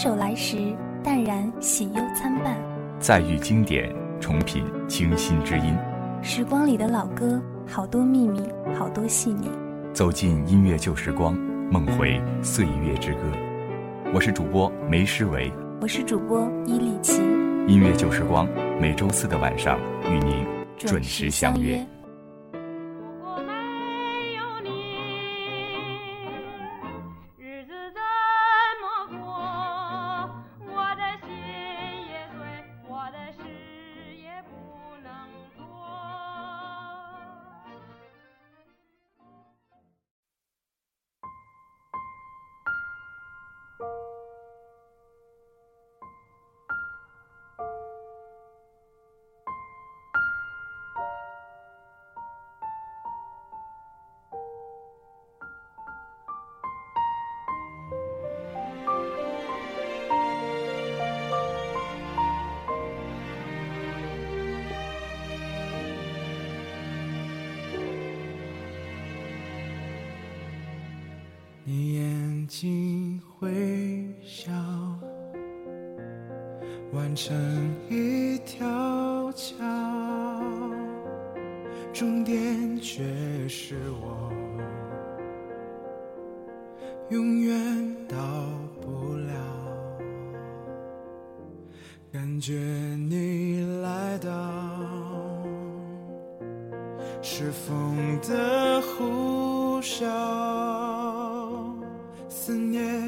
首来时，淡然喜忧参半；再遇经典，重品清新之音。时光里的老歌，好多秘密，好多细腻。走进音乐旧时光，梦回岁月之歌。我是主播梅诗维，我是主播伊利琪。音乐旧时光，每周四的晚上与您准时相约。完成一条桥，终点却是我，永远到不了。感觉你来到，是风的呼啸。思念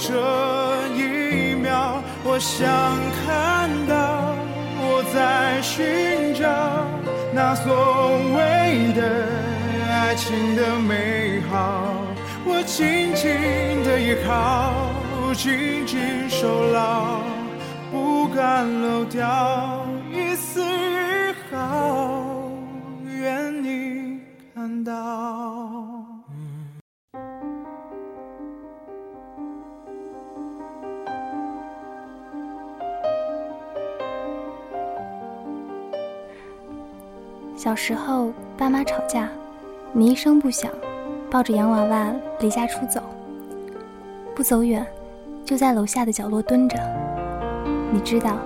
这一秒，我想看到我在寻找那所谓的爱情的美好，我紧紧的依靠，紧紧守牢，不敢漏掉一丝一毫，愿你看到。小时候，爸妈吵架，你一声不响，抱着洋娃娃离家出走。不走远，就在楼下的角落蹲着。你知道，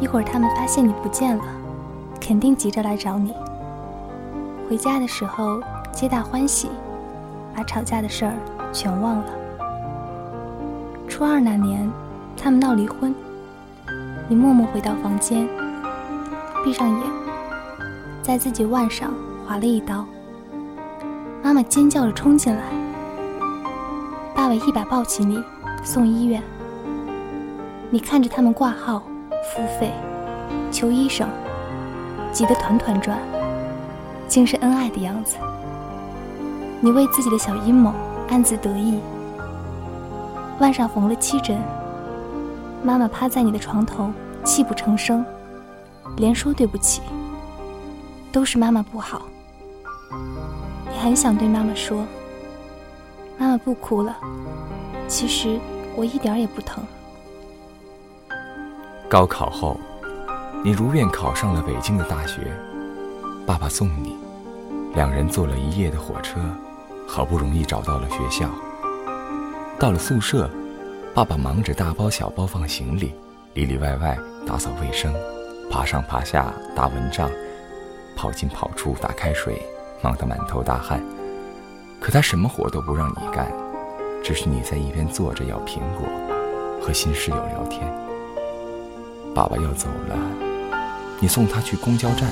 一会儿他们发现你不见了，肯定急着来找你。回家的时候，皆大欢喜，把吵架的事儿全忘了。初二那年，他们闹离婚，你默默回到房间，闭上眼。在自己腕上划了一刀，妈妈尖叫着冲进来，爸爸一把抱起你送医院。你看着他们挂号、付费、求医生，急得团团转，竟是恩爱的样子。你为自己的小阴谋暗自得意。腕上缝了七针，妈妈趴在你的床头泣不成声，连说对不起。都是妈妈不好，你很想对妈妈说：“妈妈不哭了。”其实我一点也不疼。高考后，你如愿考上了北京的大学，爸爸送你，两人坐了一夜的火车，好不容易找到了学校。到了宿舍，爸爸忙着大包小包放行李，里里外外打扫卫生，爬上爬下打蚊帐。跑进跑出，打开水，忙得满头大汗。可他什么活都不让你干，只是你在一边坐着咬苹果，和新室友聊天。爸爸要走了，你送他去公交站。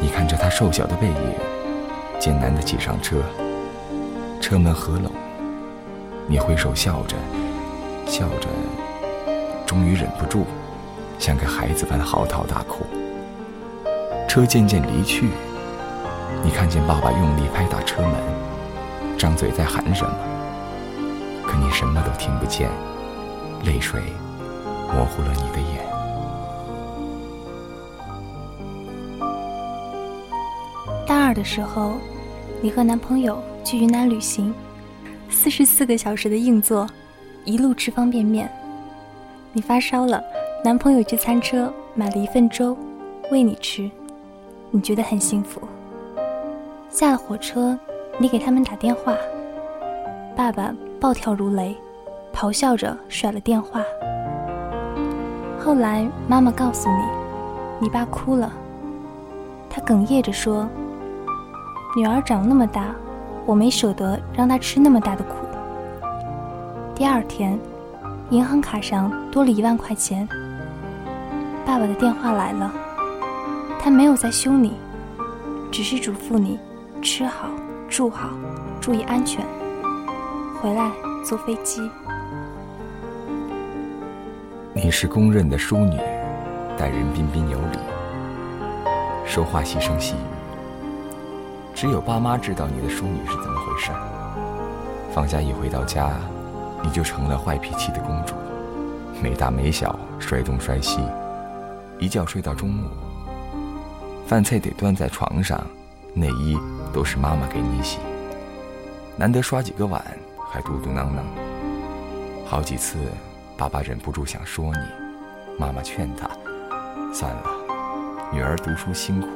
你看着他瘦小的背影，艰难地挤上车，车门合拢，你挥手笑着，笑着，终于忍不住，像个孩子般嚎啕大哭。车渐渐离去，你看见爸爸用力拍打车门，张嘴在喊什么，可你什么都听不见，泪水模糊了你的眼。大二的时候，你和男朋友去云南旅行，四十四个小时的硬座，一路吃方便面。你发烧了，男朋友去餐车买了一份粥，喂你吃，你觉得很幸福。下了火车，你给他们打电话，爸爸暴跳如雷，咆哮着甩了电话。后来妈妈告诉你，你爸哭了，他哽咽着说。女儿长那么大，我没舍得让她吃那么大的苦。第二天，银行卡上多了一万块钱。爸爸的电话来了，他没有在凶你，只是嘱咐你吃好、住好、注意安全，回来坐飞机。你是公认的淑女，待人彬彬有礼，说话细声细语。只有爸妈知道你的淑女是怎么回事儿。放假一回到家，你就成了坏脾气的公主，没大没小，摔东摔西，一觉睡到中午。饭菜得端在床上，内衣都是妈妈给你洗。难得刷几个碗，还嘟嘟囔囔。好几次，爸爸忍不住想说你，妈妈劝他，算了，女儿读书辛苦，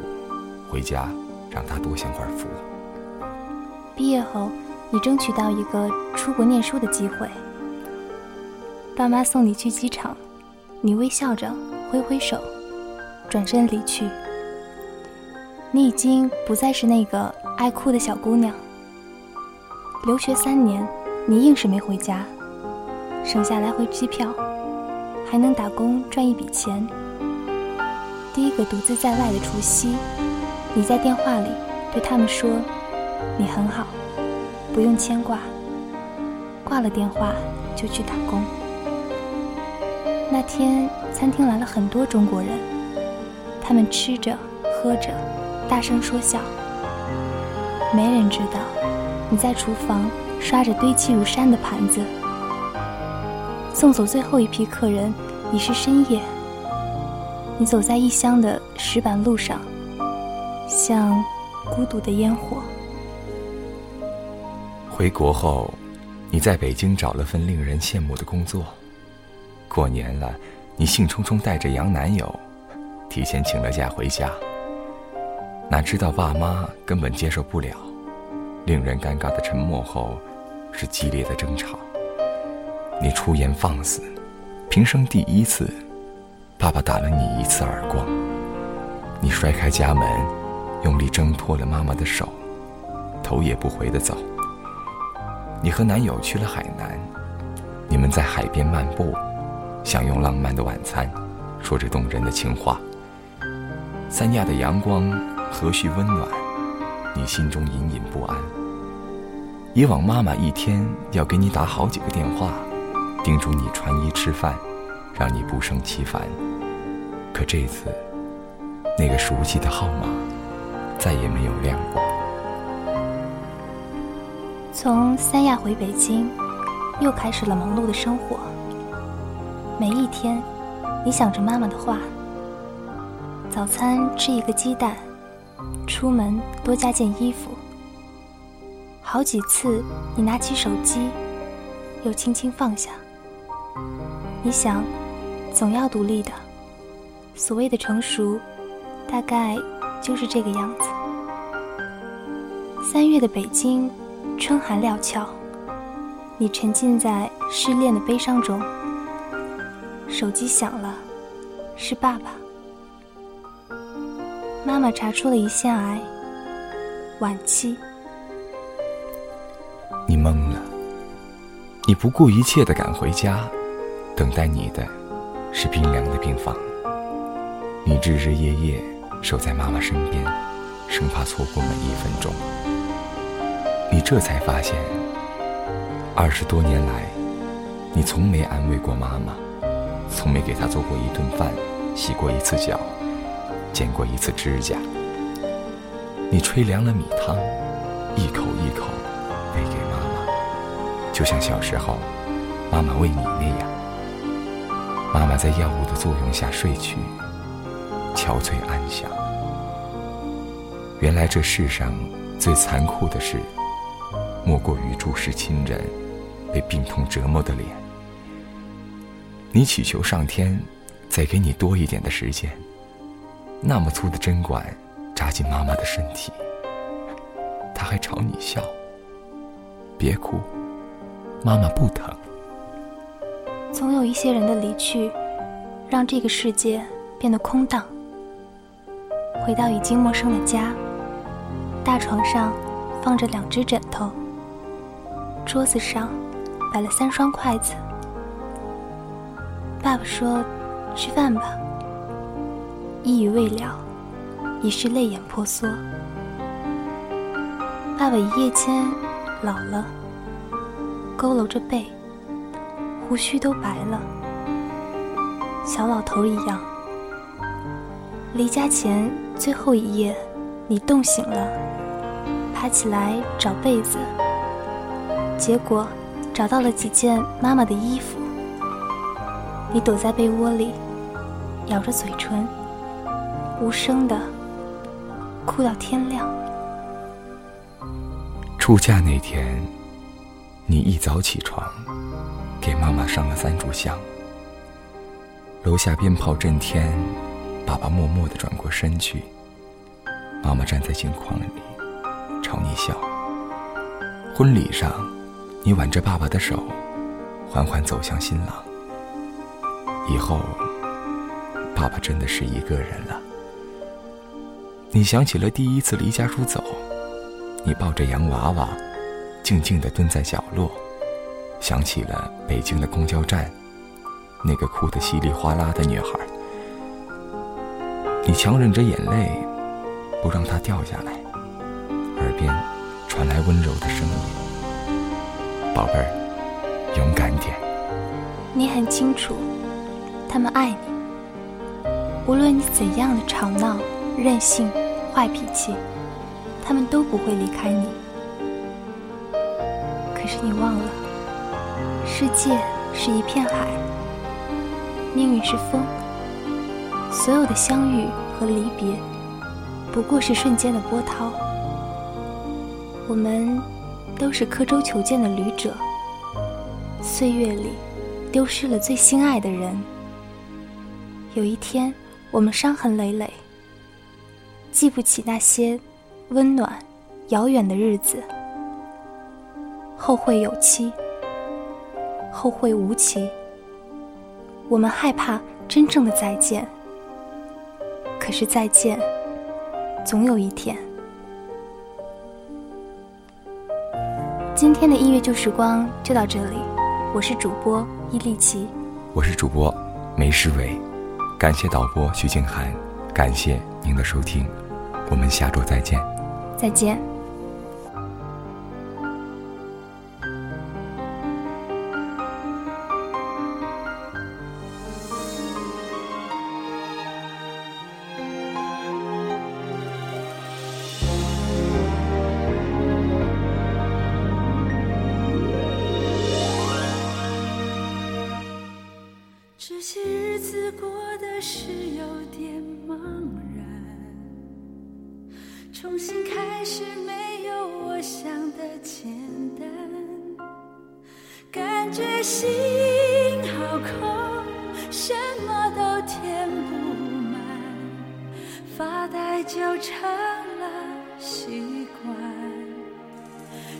回家。让她多享会福。毕业后，你争取到一个出国念书的机会。爸妈送你去机场，你微笑着挥挥手，转身离去。你已经不再是那个爱哭的小姑娘。留学三年，你硬是没回家，省下来回机票，还能打工赚一笔钱。第一个独自在外的除夕。你在电话里对他们说：“你很好，不用牵挂。”挂了电话就去打工。那天餐厅来了很多中国人，他们吃着喝着，大声说笑。没人知道你在厨房刷着堆积如山的盘子。送走最后一批客人已是深夜。你走在异乡的石板路上。像孤独的烟火。回国后，你在北京找了份令人羡慕的工作。过年了，你兴冲冲带着洋男友，提前请了假回家。哪知道爸妈根本接受不了，令人尴尬的沉默后，是激烈的争吵。你出言放肆，平生第一次，爸爸打了你一次耳光。你摔开家门。用力挣脱了妈妈的手，头也不回的走。你和男友去了海南，你们在海边漫步，享用浪漫的晚餐，说着动人的情话。三亚的阳光和煦温暖，你心中隐隐不安。以往妈妈一天要给你打好几个电话，叮嘱你穿衣吃饭，让你不胜其烦。可这次，那个熟悉的号码。再也没有亮过。从三亚回北京，又开始了忙碌的生活。每一天，你想着妈妈的话：早餐吃一个鸡蛋，出门多加件衣服。好几次，你拿起手机，又轻轻放下。你想，总要独立的。所谓的成熟，大概……就是这个样子。三月的北京，春寒料峭，你沉浸在失恋的悲伤中。手机响了，是爸爸。妈妈查出了胰腺癌，晚期。你懵了，你不顾一切的赶回家，等待你的，是冰凉的病房。你日日夜夜。守在妈妈身边，生怕错过每一分钟。你这才发现，二十多年来，你从没安慰过妈妈，从没给她做过一顿饭，洗过一次脚，剪过一次指甲。你吹凉了米汤，一口一口喂给妈妈，就像小时候妈妈喂你那样。妈妈在药物的作用下睡去，憔悴安详。原来这世上最残酷的事，莫过于注视亲人被病痛折磨的脸。你祈求上天再给你多一点的时间，那么粗的针管扎进妈妈的身体，她还朝你笑。别哭，妈妈不疼。总有一些人的离去，让这个世界变得空荡。回到已经陌生的家，大床上放着两只枕头，桌子上摆了三双筷子。爸爸说：“吃饭吧。”一语未了，已是泪眼婆娑。爸爸一夜间老了，佝偻着背。胡须都白了，小老头一样。离家前最后一夜，你冻醒了，爬起来找被子，结果找到了几件妈妈的衣服。你躲在被窝里，咬着嘴唇，无声的哭到天亮。出嫁那天，你一早起床。给妈妈上了三炷香。楼下鞭炮震天，爸爸默默地转过身去。妈妈站在镜框里，朝你笑。婚礼上，你挽着爸爸的手，缓缓走向新郎。以后，爸爸真的是一个人了。你想起了第一次离家出走，你抱着洋娃娃，静静地蹲在角落。想起了北京的公交站，那个哭得稀里哗啦的女孩。你强忍着眼泪，不让她掉下来。耳边传来温柔的声音：“宝贝儿，勇敢点。”你很清楚，他们爱你。无论你怎样的吵闹、任性、坏脾气，他们都不会离开你。可是你忘了。世界是一片海，命运是风，所有的相遇和离别，不过是瞬间的波涛。我们都是刻舟求剑的旅者，岁月里丢失了最心爱的人。有一天，我们伤痕累累，记不起那些温暖遥远的日子，后会有期。后会无期。我们害怕真正的再见，可是再见，总有一天。今天的音乐旧时光就到这里，我是主播伊利奇，我是主播梅诗伟，感谢导播徐静涵，感谢您的收听，我们下周再见，再见。发呆就成了习惯。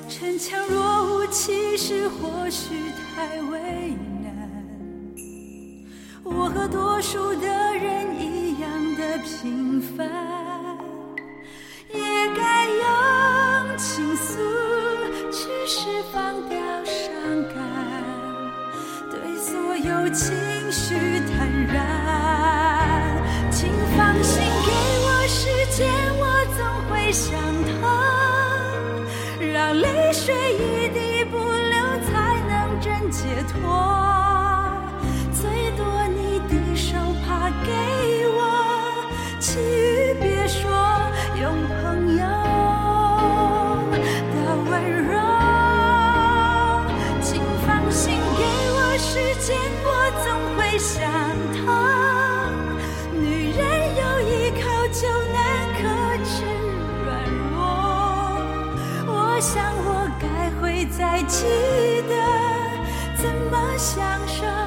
逞强若无其事或许太为难，我和多数的人一样的平凡。也该用情绪坦然，请放心见，我总会想通，让泪水一滴不流，才能真解脱。最多你的手帕给我，其余别说，用朋友的温柔，请放心给我时间。总会想。再记得怎么享受。